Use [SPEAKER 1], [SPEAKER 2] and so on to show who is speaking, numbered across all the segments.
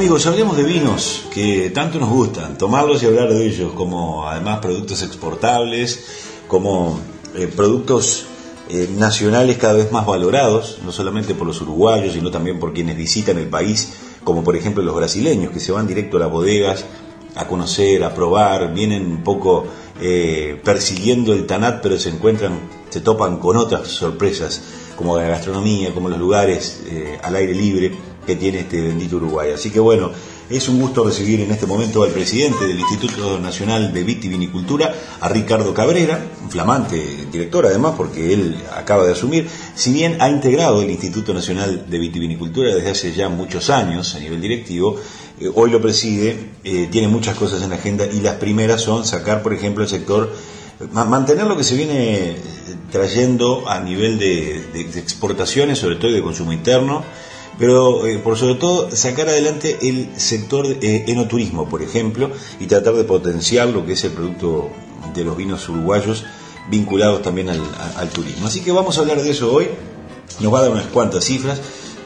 [SPEAKER 1] amigos, hablemos de vinos que tanto nos gustan, tomarlos y hablar de ellos, como además productos exportables, como eh, productos eh, nacionales cada vez más valorados, no solamente por los uruguayos, sino también por quienes visitan el país, como por ejemplo los brasileños, que se van directo a las bodegas a conocer, a probar, vienen un poco eh, persiguiendo el Tanat, pero se encuentran, se topan con otras sorpresas, como la gastronomía, como los lugares al aire libre que tiene este bendito Uruguay. Así que bueno, es un gusto recibir en este momento al presidente del Instituto Nacional de Vitivinicultura, a Ricardo Cabrera, un flamante director además, porque él acaba de asumir, si bien ha integrado el Instituto Nacional de Vitivinicultura desde hace ya muchos años a nivel directivo, eh, hoy lo preside, eh, tiene muchas cosas en la agenda y las primeras son sacar, por ejemplo, el sector mantener lo que se viene trayendo a nivel de, de, exportaciones, sobre todo de consumo interno, pero eh, por sobre todo sacar adelante el sector eh, enoturismo, por ejemplo, y tratar de potenciar lo que es el producto de los vinos uruguayos vinculados también al, al turismo. Así que vamos a hablar de eso hoy, nos va a dar unas cuantas cifras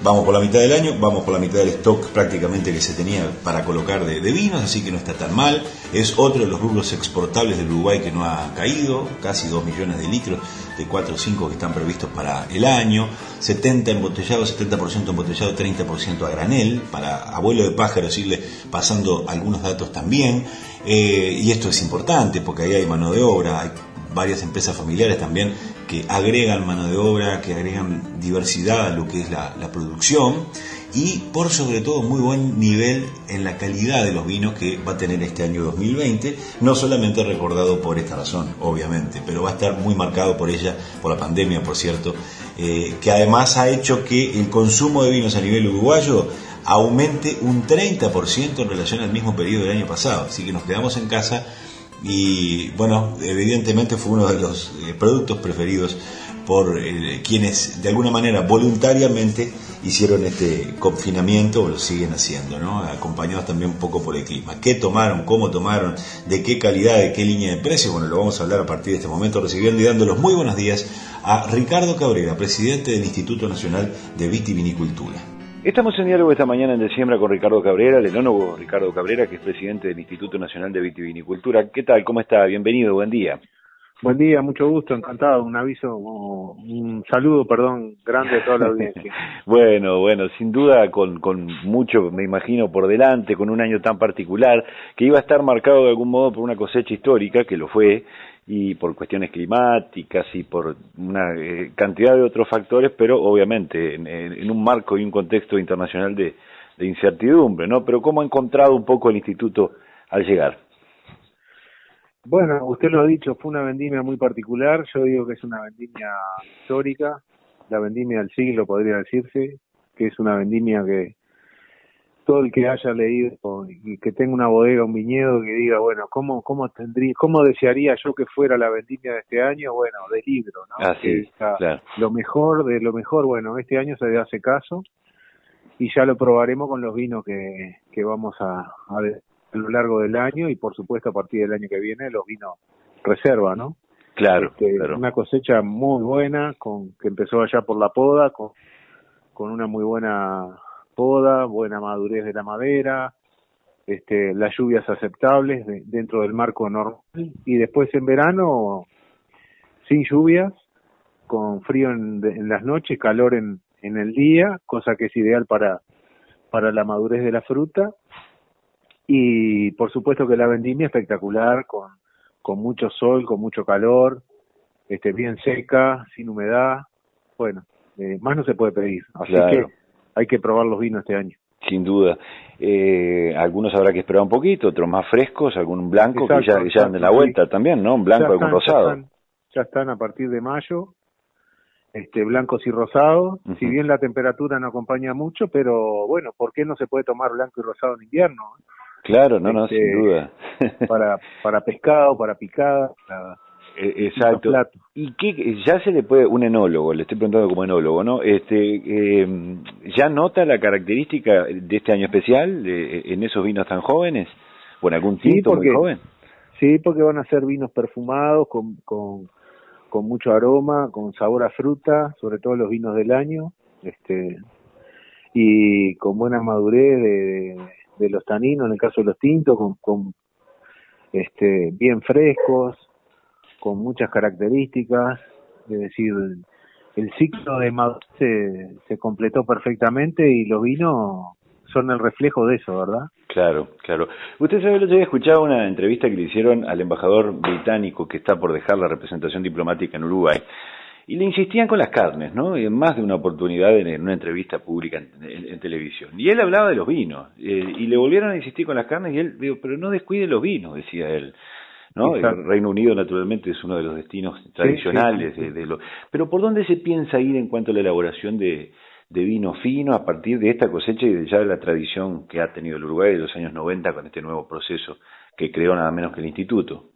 [SPEAKER 1] Vamos por la mitad del año, vamos por la mitad del stock prácticamente que se tenía para colocar de, vinos, así que no está tan mal. Es otro de los rubros exportables del Uruguay que no ha caído, casi 2 millones de litros de 4 o 5 que están previstos para el año, 70 embotellados, 70% embotellado, 30% a granel, para abuelo de pájaros irle pasando algunos datos también. Eh, y esto es importante porque ahí hay mano de obra, hay varias empresas familiares también que agregan mano de obra, que agregan diversidad a lo que es la, producción y por sobre todo muy buen nivel en la calidad de los vinos que va a tener este año 2020, no solamente recordado por esta razón, obviamente, pero va a estar muy marcado por ella, por la pandemia, por cierto, eh, que además ha hecho que el consumo de vinos a nivel uruguayo aumente un 30% en relación al mismo periodo del año pasado, así que nos quedamos en casa y bueno, evidentemente fue uno de los eh, productos preferidos por eh, quienes de alguna manera voluntariamente hicieron este confinamiento o lo siguen haciendo, ¿no? acompañados también un poco por el clima. ¿Qué tomaron? ¿Cómo tomaron? ¿De qué calidad? ¿De qué línea de precio? Bueno, lo vamos a hablar a partir de este momento, recibiendo y dando los muy buenos días a Ricardo Cabrera, presidente del Instituto Nacional de Vitivinicultura.
[SPEAKER 2] Estamos en diálogo esta mañana en diciembre con Ricardo Cabrera, el enólogo Ricardo Cabrera, que es presidente del Instituto Nacional de Vitivinicultura. ¿Qué tal? ¿Cómo está? Bienvenido, buen día.
[SPEAKER 3] Buen día, mucho gusto, encantado. Un aviso, un saludo, perdón, grande a toda la audiencia.
[SPEAKER 2] bueno, bueno, sin duda con, con mucho, me imagino, por delante, con un año tan particular, que iba a estar marcado de algún modo por una cosecha histórica, que lo fue, y por cuestiones climáticas y por una eh, cantidad de otros factores, pero obviamente en, un marco y un contexto internacional de, incertidumbre, ¿no? Pero ¿cómo ha encontrado un poco el instituto al llegar?
[SPEAKER 3] Bueno, usted lo ha dicho, fue una vendimia muy particular, yo digo que es una vendimia histórica, la vendimia del siglo podría decirse, que es una vendimia que todo el que haya leído y que tenga una bodega, un viñedo, que diga, bueno, ¿cómo, cómo tendría, cómo desearía yo que fuera la vendimia de este año? Bueno, de libro, ¿no?
[SPEAKER 2] Así, claro.
[SPEAKER 3] Lo mejor de lo mejor, bueno, este año se le hace caso y ya lo probaremos con los vinos que, que vamos a, a, a lo largo del año y por supuesto a partir del año que viene los vinos reserva, ¿no?
[SPEAKER 2] Claro,
[SPEAKER 3] este,
[SPEAKER 2] claro.
[SPEAKER 3] Una cosecha muy buena, con que empezó allá por la poda, con, con una muy buena poda, buena madurez de la madera, este, las lluvias aceptables dentro del marco normal. Y después en verano sin lluvias, con frío en, las noches, calor en, en el día, cosa que es ideal para, para la madurez de la fruta. Y por supuesto que la vendimia espectacular con, con mucho sol, con mucho calor, este, bien seca, sin humedad, bueno, eh, más no se puede pedir. Así que hay que probar los vinos este año.
[SPEAKER 2] Sin duda. Eh, algunos habrá que esperar un poquito, otros más frescos, algún blanco que ya, ya dan de la vuelta también, ¿no? Un blanco, algún rosado.
[SPEAKER 3] Ya están, a partir de mayo, este, blancos y rosados. Si bien la temperatura no acompaña mucho, pero bueno, ¿por qué no se puede tomar blanco y rosado en invierno?
[SPEAKER 2] Claro, no, no, sin este, duda.
[SPEAKER 3] para, para pescado, para picada,
[SPEAKER 2] eh, exacto. ¿Y qué, ya se le puede, un enólogo, le estoy preguntando como enólogo, ¿no? Este, eh, ¿Ya nota la característica de este año especial en esos vinos tan jóvenes? ¿O en algún tinto muy joven?
[SPEAKER 3] Sí, porque van a ser vinos perfumados, con, con, con mucho aroma, con sabor a fruta, sobre todo los vinos del año, este y con buena madurez de, de los taninos, en el caso de los tintos, con, con este, bien frescos, con muchas características, es decir, el, ciclo de madurez se, se completó perfectamente y los vinos son el reflejo de eso, ¿verdad?
[SPEAKER 1] Claro, claro. Usted sabe, el otro día escuchado una entrevista que le hicieron al embajador británico que está por dejar la representación diplomática en Uruguay. Y le insistían con las carnes, ¿no? En más de una oportunidad en, una entrevista pública en, televisión. Y él hablaba de los vinos. Eh, y le volvieron a insistir con las carnes y él, digo, pero no descuide los vinos, decía él. ¿No? El Reino Unido naturalmente es uno de los destinos tradicionales De, de lo... Pero ¿por dónde se piensa ir en cuanto a la elaboración de, de vino fino a partir de esta cosecha y de ya de la tradición que ha tenido el Uruguay de los años 90 con este nuevo proceso que creó nada menos que el Instituto.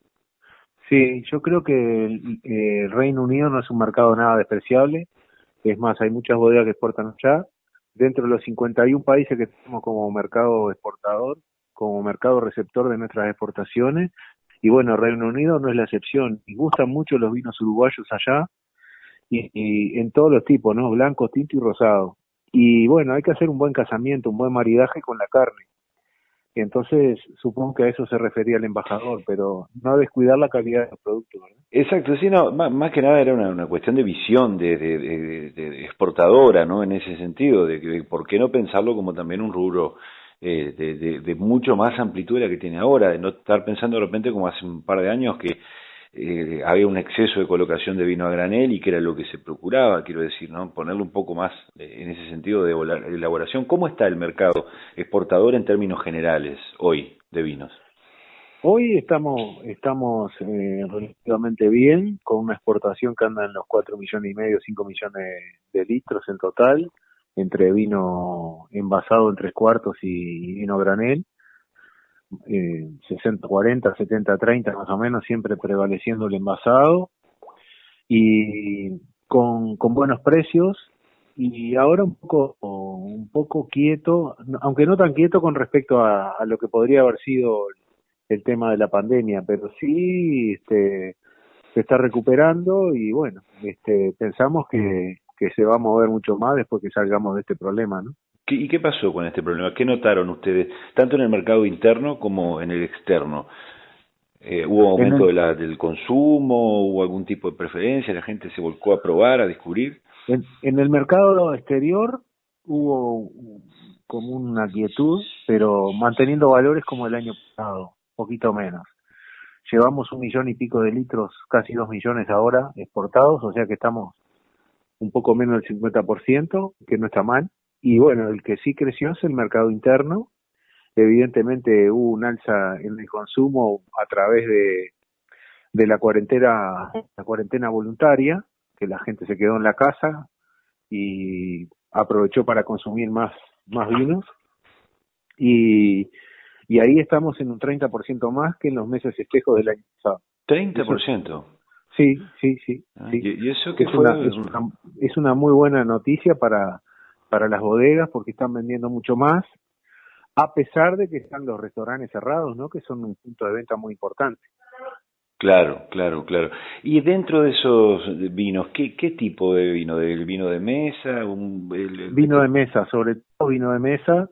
[SPEAKER 3] Sí, yo creo que el, Reino Unido no es un mercado nada despreciable. Es más, hay muchas bodegas que exportan allá. Dentro de los 51 países que tenemos como mercado exportador, como mercado receptor de nuestras exportaciones, y bueno, Reino Unido no es la excepción. Y gustan mucho los vinos uruguayos allá, y, en todos los tipos, ¿no? Blanco, tinto y rosado. Y bueno, hay que hacer un buen casamiento, un buen maridaje con la carne. Entonces, supongo que a eso se refería el embajador, pero no descuidar la calidad de los productos.
[SPEAKER 1] Exacto, sí, no, más, que nada era una, cuestión de visión de, de, exportadora, ¿no? En ese sentido, de que por qué no pensarlo como también un rubro eh, de, mucho más amplitud de la que tiene ahora, de no estar pensando de repente como hace un par de años que eh, había un exceso de colocación de vino a granel y que era lo que se procuraba, quiero decir, ¿no? Ponerle un poco más eh, en ese sentido de elaboración. ¿Cómo está el mercado exportador en términos generales hoy de vinos?
[SPEAKER 3] Hoy estamos estamos eh, relativamente bien, con una exportación que anda en los 4 millones y medio, 5 millones de litros en total, entre vino envasado en tres cuartos y vino granel eh, 60-40, 70-30 más o menos, siempre prevaleciendo el envasado y con, con buenos precios. Y ahora un poco un poco quieto, aunque no tan quieto con respecto a, a lo que podría haber sido el tema de la pandemia, pero sí este se está recuperando y bueno, este pensamos que, que se va a mover mucho más después que salgamos de este problema, ¿no?
[SPEAKER 1] ¿Y qué pasó con este problema? ¿Qué notaron ustedes, tanto en el mercado interno como en el externo? Eh, ¿Hubo aumento de la, del consumo? ¿Hubo algún tipo de preferencia? ¿La gente se volcó a probar, a descubrir?
[SPEAKER 3] En, en el mercado exterior hubo como una quietud, pero manteniendo valores como el año pasado, poquito menos. Llevamos un millón y pico de litros, casi dos millones ahora exportados, o sea que estamos un poco menos del 50%, que no está mal. Y bueno, el que sí creció es el mercado interno. Evidentemente hubo un alza en el consumo a través de, de la cuarentena, la cuarentena voluntaria, que la gente se quedó en la casa y aprovechó para consumir más, más vinos. Y, y ahí estamos en un 30% más que en los meses espejos del año pasado.
[SPEAKER 1] ¿30%?
[SPEAKER 3] Sí, sí, sí.
[SPEAKER 1] Ah, ¿Y eso
[SPEAKER 3] que es, una, es, una, es una muy buena noticia para, para las bodegas porque están vendiendo mucho más, a pesar de que están los restaurantes cerrados, ¿no? Que son un punto de venta muy importante.
[SPEAKER 1] Claro, claro, claro. Y dentro de esos vinos, ¿qué, qué tipo de vino? ¿Del vino de mesa? Un,
[SPEAKER 3] Vino de mesa, sobre todo vino de mesa,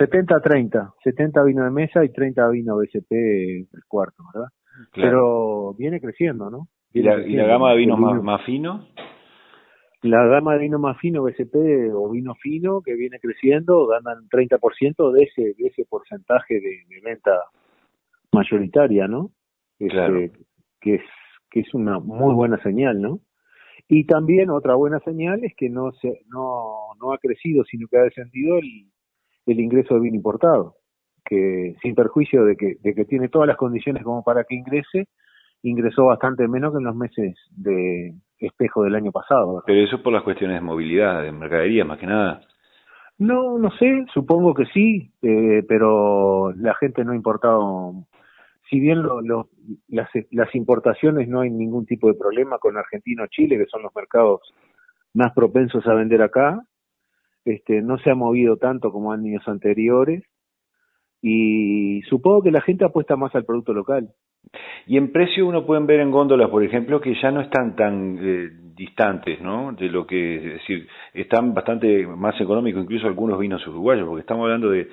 [SPEAKER 3] 70-30, 70 vino de mesa y 30 vino BCP el cuarto, ¿verdad? Pero viene creciendo, ¿no?
[SPEAKER 1] ¿Y la, ¿Y la, gama de vinos más, más finos?
[SPEAKER 3] la gama de vino más fino, BCP o vino fino, que viene creciendo, ganan 30% de ese, de ese porcentaje de, venta mayoritaria, ¿no?
[SPEAKER 1] Este,
[SPEAKER 3] que es que es una muy buena señal, ¿no? Y también otra buena señal es que no se no no ha crecido, sino que ha descendido el, el ingreso de vino importado, que sin perjuicio de que de que tiene todas las condiciones como para que ingrese, ingresó bastante menos que en los meses de espejo del año pasado.
[SPEAKER 1] Pero eso por las cuestiones de movilidad, de mercadería más que nada.
[SPEAKER 3] No, no sé, supongo que sí, eh, pero la gente no ha importado. Si bien lo, lo, las, las importaciones no hay ningún tipo de problema con Argentina o Chile, que son los mercados más propensos a vender acá, este, no se ha movido tanto como en años anteriores y supongo que la gente apuesta más al producto local.
[SPEAKER 1] Y en precio uno pueden ver en góndolas, por ejemplo, que ya no están tan eh, distantes, ¿no? De lo que, es decir, están bastante más económicos incluso algunos vinos uruguayos, porque estamos hablando de,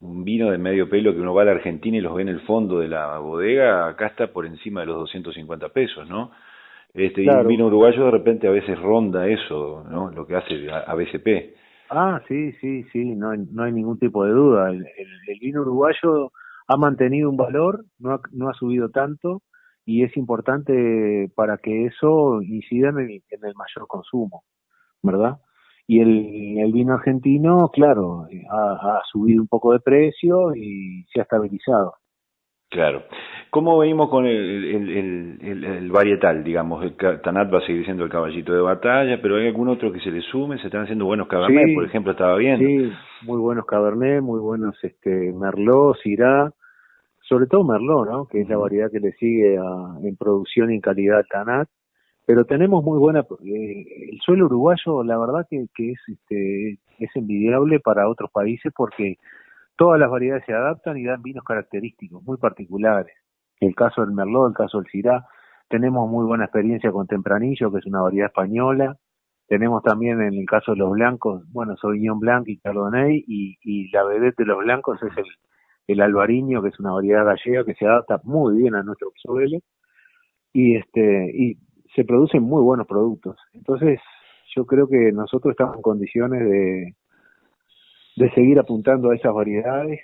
[SPEAKER 1] un vino de medio pelo que uno va a la Argentina y los ve en el fondo de la bodega, acá está por encima de los 250 pesos, ¿no? Este, Y un vino uruguayo de repente a veces ronda eso, ¿no? Lo que hace a, BCP.
[SPEAKER 3] Ah, sí, sí, sí, no hay, no hay ningún tipo de duda. El, el, vino uruguayo ha mantenido un valor, no ha, no ha subido tanto y es importante para que eso incida en el, en el mayor consumo, ¿verdad? Y el, el vino argentino, claro, ha, ha, subido un poco de precio y se ha estabilizado.
[SPEAKER 1] Claro. ¿Cómo venimos con el, el, el, el, varietal, digamos? El Tanat va a seguir siendo el caballito de batalla, pero hay algún otro que se le sume, se están haciendo buenos Cabernet, por ejemplo, estaba bien.
[SPEAKER 3] Sí, muy buenos Cabernet, muy buenos este Merlot, Syrah, sobre todo Merlot, ¿no? Que es la variedad que le sigue a, en producción y en calidad Tanat. Pero tenemos muy buena eh, el suelo uruguayo la verdad que, que es este es envidiable para otros países porque todas las variedades se adaptan y dan vinos característicos muy particulares. El caso del merlot el caso del syrah tenemos muy buena experiencia con tempranillo que es una variedad española. Tenemos también en el caso de los blancos bueno sauvignon blanc y chardonnay y, y la vedette de los blancos es el el albariño que es una variedad gallega que se adapta muy bien a nuestro suelo y este y se producen muy buenos productos. Entonces, yo creo que nosotros estamos en condiciones de, de seguir apuntando a esas variedades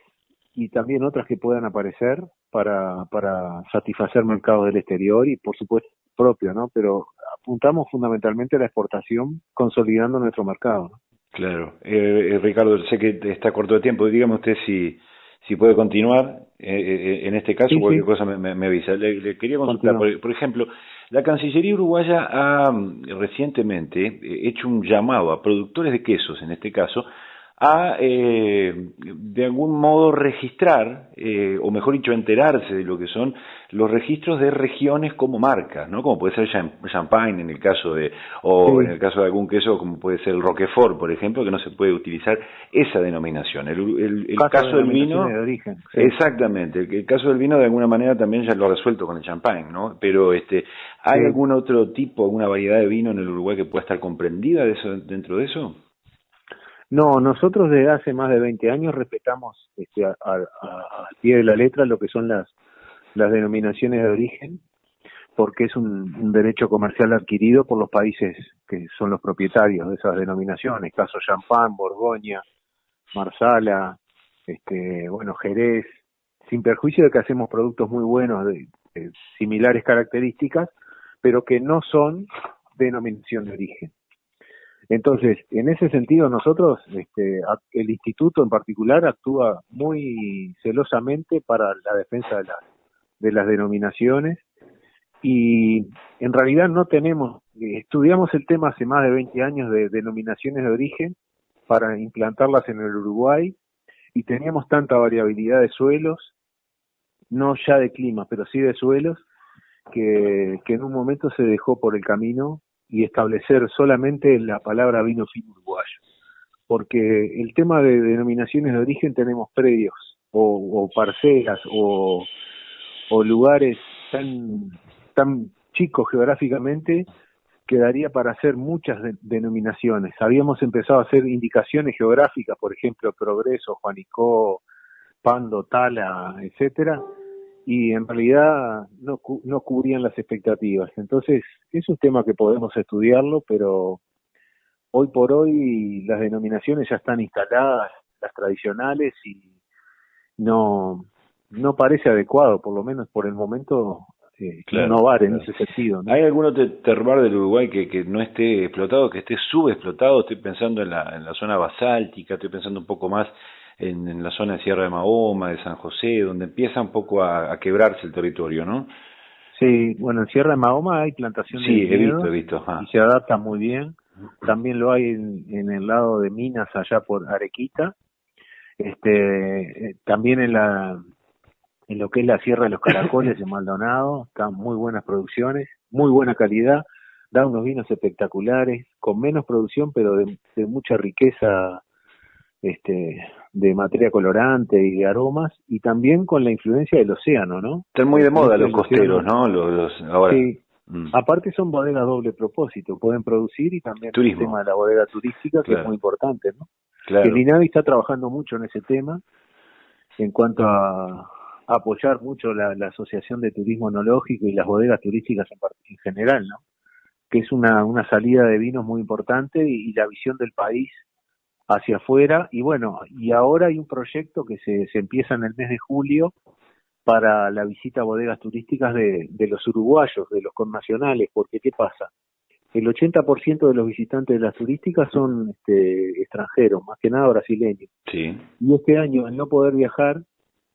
[SPEAKER 3] y también otras que puedan aparecer para, para satisfacer mercados del exterior y por supuesto propio, ¿no? Pero apuntamos fundamentalmente a la exportación consolidando nuestro mercado.
[SPEAKER 1] Claro. Eh, eh, Ricardo, sé que está corto de tiempo. Dígame usted si, si puede continuar. Eh, eh, en este caso, cualquier cosa me, me, avisa. Le, quería consultar, por, ejemplo, la Cancillería uruguaya ha mm, recientemente eh, hecho un llamado a productores de quesos, en este caso, a eh, de algún modo registrar, eh, o mejor dicho, enterarse de lo que son los registros de regiones como marcas, ¿no? Como puede ser Champagne en el caso de, o en el caso de algún queso como puede ser el Roquefort, por ejemplo, que no se puede utilizar esa denominación. El, el, caso, del vino,
[SPEAKER 3] de origen,
[SPEAKER 1] exactamente, el, caso del vino de alguna manera también ya lo ha resuelto con el Champagne, ¿no? Pero este, ¿hay algún otro tipo, alguna variedad de vino en el Uruguay que pueda estar comprendida de eso, dentro de eso?
[SPEAKER 3] No, nosotros desde hace más de 20 años respetamos este, al pie de la letra lo que son las, las denominaciones de origen, porque es un, derecho comercial adquirido por los países que son los propietarios de esas denominaciones, caso Champagne, Borgoña, Marsala, este, bueno, Jerez, sin perjuicio de que hacemos productos muy buenos de similares características, pero que no son denominación de origen. Entonces, en ese sentido, nosotros, este, el instituto en particular, actúa muy celosamente para la defensa de, de las denominaciones. Y en realidad no tenemos, estudiamos el tema hace más de 20 años de denominaciones de origen para implantarlas en el Uruguay y teníamos tanta variabilidad de suelos, no ya de clima, pero sí de suelos, que, que en un momento se dejó por el camino y establecer solamente la palabra vino fino uruguayo. Porque el tema de denominaciones de origen tenemos predios o, parcelas o, lugares tan, tan chicos geográficamente que daría para hacer muchas denominaciones. Habíamos empezado a hacer indicaciones geográficas, por ejemplo, Progreso, Juanicó, Pando, Tala, etcétera, y en realidad no, no cubrían las expectativas. Entonces, es un tema que podemos estudiarlo, pero hoy por hoy las denominaciones ya están instaladas, las tradicionales, y no, no parece adecuado, por lo menos por el momento, eh, innovar en ese sentido.
[SPEAKER 1] ¿Hay algún terroir del Uruguay que, que no esté explotado, que esté subexplotado? Estoy pensando en la, en la zona basáltica, estoy pensando un poco más en, la zona de Sierra de Mahoma, de San José, donde empieza un poco a, quebrarse el territorio, ¿no?
[SPEAKER 3] Sí, bueno, en Sierra de Mahoma hay plantaciones
[SPEAKER 1] sí,
[SPEAKER 3] de
[SPEAKER 1] he visto, he visto.
[SPEAKER 3] y se adapta muy bien. También lo hay en, el lado de Minas, allá por Arequita. Este, eh, también en la en lo que es la Sierra de los Caracoles de Maldonado, están muy buenas producciones, muy buena calidad, da unos vinos espectaculares, con menos producción, pero de, de mucha riqueza este, de materia colorante y de aromas y también con la influencia del océano, ¿no?
[SPEAKER 1] Están muy de moda los costeros, ¿no? Los, ahora.
[SPEAKER 3] Sí. Mm. Aparte son bodegas doble propósito, pueden producir y también
[SPEAKER 1] el
[SPEAKER 3] tema de la bodega turística que es muy importante, ¿no?
[SPEAKER 1] Claro.
[SPEAKER 3] El INAVI está trabajando mucho en ese tema en cuanto a, apoyar mucho la, Asociación de Turismo Enológico y las bodegas turísticas en, general, ¿no? Que es una, una salida de vinos muy importante y, la visión del país hacia afuera. Y bueno, y ahora hay un proyecto que se, se empieza en el mes de julio para la visita a bodegas turísticas de, de los uruguayos, de los connacionales, porque ¿qué pasa? El 80% de los visitantes de las turísticas son este, extranjeros, más que nada brasileños.
[SPEAKER 4] Sí.
[SPEAKER 3] Y este año, al no poder viajar,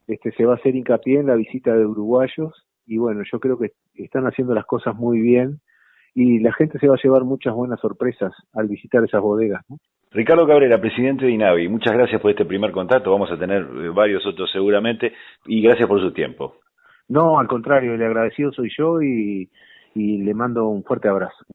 [SPEAKER 3] este, se va a hacer hincapié en la visita de uruguayos y bueno, yo creo que están haciendo las cosas muy bien y la gente se va a llevar muchas buenas sorpresas al visitar esas bodegas.
[SPEAKER 1] Ricardo Cabrera, presidente de INAVI, muchas gracias por este primer contacto, vamos a tener eh, varios otros seguramente y gracias por su tiempo.
[SPEAKER 3] No, al contrario, el agradecido soy yo y, y le mando un fuerte abrazo.